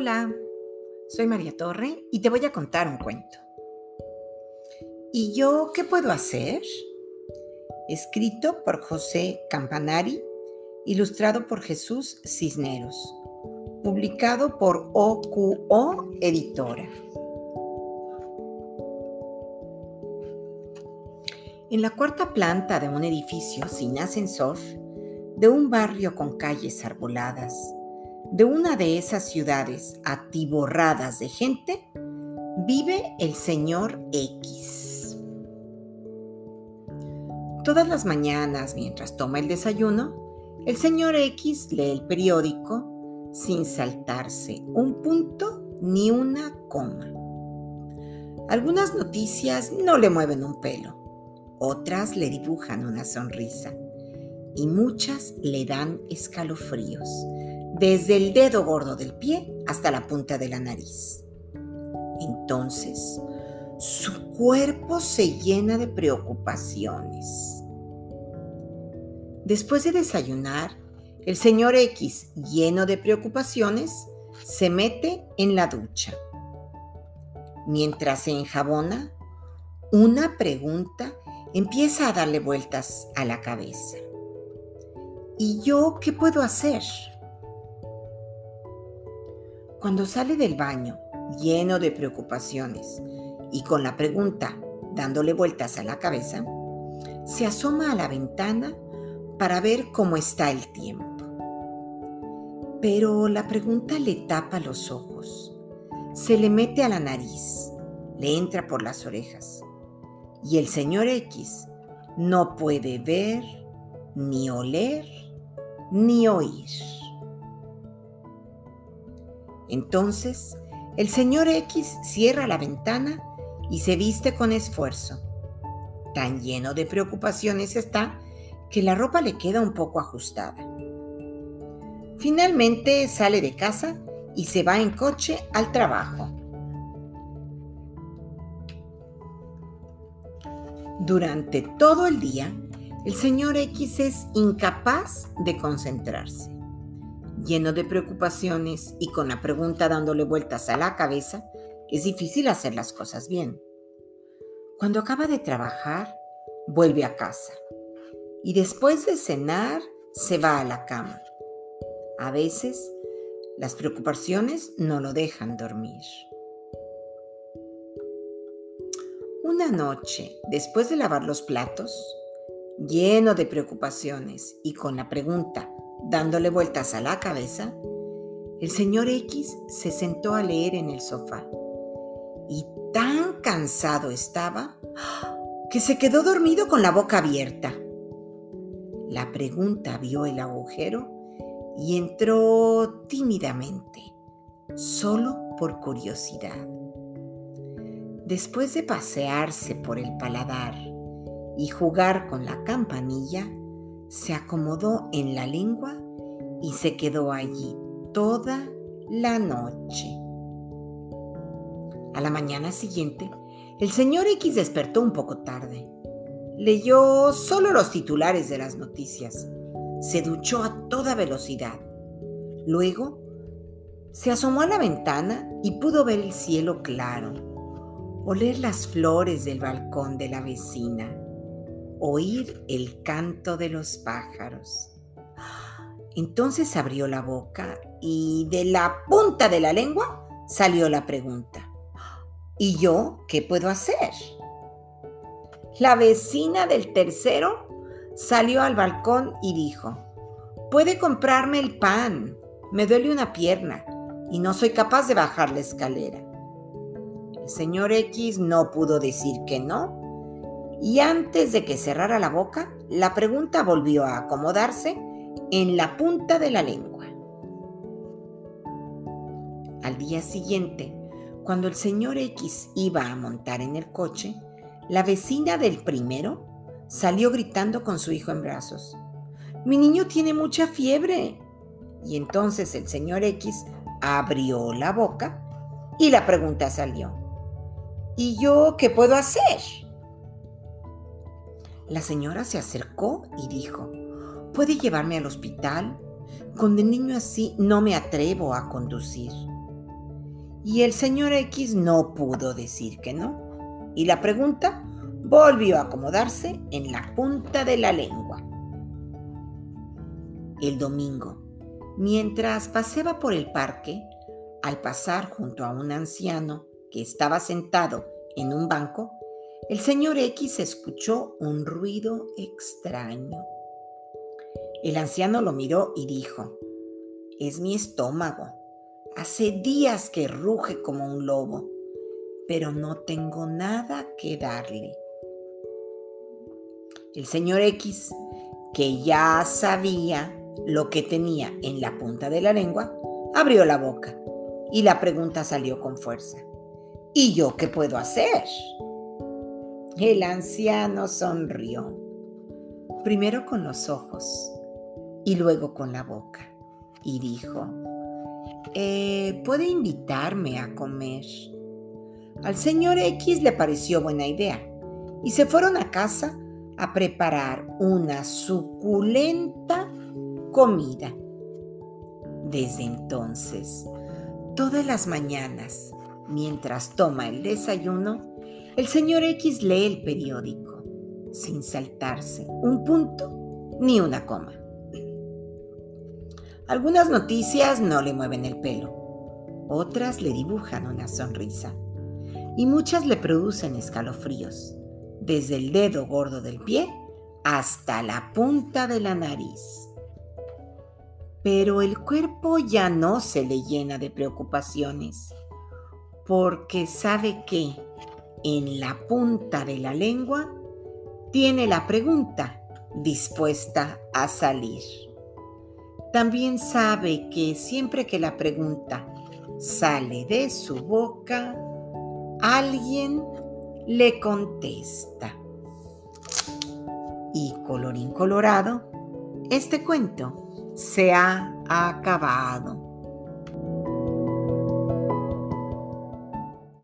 Hola, soy María Torre y te voy a contar un cuento. ¿Y yo qué puedo hacer? Escrito por José Campanari, ilustrado por Jesús Cisneros, publicado por OQO Editora. En la cuarta planta de un edificio sin ascensor, de un barrio con calles arboladas, de una de esas ciudades atiborradas de gente, vive el señor X. Todas las mañanas, mientras toma el desayuno, el señor X lee el periódico sin saltarse un punto ni una coma. Algunas noticias no le mueven un pelo, otras le dibujan una sonrisa y muchas le dan escalofríos desde el dedo gordo del pie hasta la punta de la nariz. Entonces, su cuerpo se llena de preocupaciones. Después de desayunar, el señor X, lleno de preocupaciones, se mete en la ducha. Mientras se enjabona, una pregunta empieza a darle vueltas a la cabeza. ¿Y yo qué puedo hacer? Cuando sale del baño, lleno de preocupaciones y con la pregunta dándole vueltas a la cabeza, se asoma a la ventana para ver cómo está el tiempo. Pero la pregunta le tapa los ojos, se le mete a la nariz, le entra por las orejas y el señor X no puede ver, ni oler, ni oír. Entonces, el señor X cierra la ventana y se viste con esfuerzo. Tan lleno de preocupaciones está que la ropa le queda un poco ajustada. Finalmente sale de casa y se va en coche al trabajo. Durante todo el día, el señor X es incapaz de concentrarse lleno de preocupaciones y con la pregunta dándole vueltas a la cabeza, es difícil hacer las cosas bien. Cuando acaba de trabajar, vuelve a casa y después de cenar se va a la cama. A veces, las preocupaciones no lo dejan dormir. Una noche, después de lavar los platos, lleno de preocupaciones y con la pregunta Dándole vueltas a la cabeza, el señor X se sentó a leer en el sofá y tan cansado estaba que se quedó dormido con la boca abierta. La pregunta vio el agujero y entró tímidamente, solo por curiosidad. Después de pasearse por el paladar y jugar con la campanilla, se acomodó en la lengua y se quedó allí toda la noche. A la mañana siguiente, el señor X despertó un poco tarde. Leyó solo los titulares de las noticias. Se duchó a toda velocidad. Luego, se asomó a la ventana y pudo ver el cielo claro, oler las flores del balcón de la vecina oír el canto de los pájaros. Entonces abrió la boca y de la punta de la lengua salió la pregunta. ¿Y yo qué puedo hacer? La vecina del tercero salió al balcón y dijo, puede comprarme el pan, me duele una pierna y no soy capaz de bajar la escalera. El señor X no pudo decir que no y antes de que cerrara la boca, la pregunta volvió a acomodarse en la punta de la lengua. Al día siguiente, cuando el señor X iba a montar en el coche, la vecina del primero salió gritando con su hijo en brazos. Mi niño tiene mucha fiebre. Y entonces el señor X abrió la boca y la pregunta salió. ¿Y yo qué puedo hacer? La señora se acercó y dijo, ¿puede llevarme al hospital? Con el niño así no me atrevo a conducir. Y el señor X no pudo decir que no. Y la pregunta volvió a acomodarse en la punta de la lengua. El domingo, mientras paseaba por el parque, al pasar junto a un anciano que estaba sentado en un banco, el señor X escuchó un ruido extraño. El anciano lo miró y dijo, es mi estómago. Hace días que ruge como un lobo, pero no tengo nada que darle. El señor X, que ya sabía lo que tenía en la punta de la lengua, abrió la boca y la pregunta salió con fuerza. ¿Y yo qué puedo hacer? El anciano sonrió, primero con los ojos y luego con la boca, y dijo, eh, ¿puede invitarme a comer? Al señor X le pareció buena idea y se fueron a casa a preparar una suculenta comida. Desde entonces, todas las mañanas, mientras toma el desayuno, el señor X lee el periódico, sin saltarse un punto ni una coma. Algunas noticias no le mueven el pelo, otras le dibujan una sonrisa y muchas le producen escalofríos, desde el dedo gordo del pie hasta la punta de la nariz. Pero el cuerpo ya no se le llena de preocupaciones, porque sabe que en la punta de la lengua tiene la pregunta dispuesta a salir también sabe que siempre que la pregunta sale de su boca, alguien le contesta. Y colorín colorado, este cuento se ha acabado.